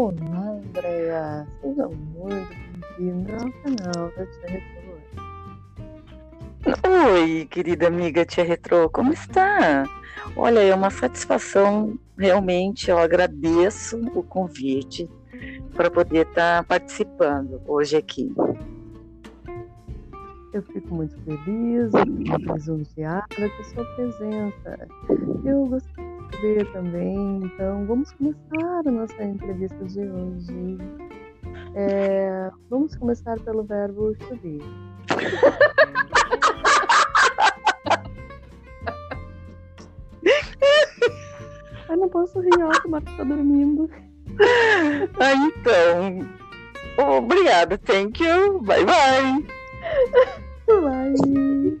Seja muito bem-vinda ao canal da Tia Retro. Oi, querida amiga Tia Retro, como está? Olha, é uma satisfação, realmente, eu agradeço o convite para poder estar tá participando hoje aqui. Eu fico muito feliz, muito lisonjeada com a sua presença. Eu gostaria também, então, vamos começar a nossa entrevista de hoje. É, vamos começar pelo verbo to be. Eu não posso rir alto, o Marcos tá dormindo. Ah, então. Obrigada, thank you. Bye bye. Bye.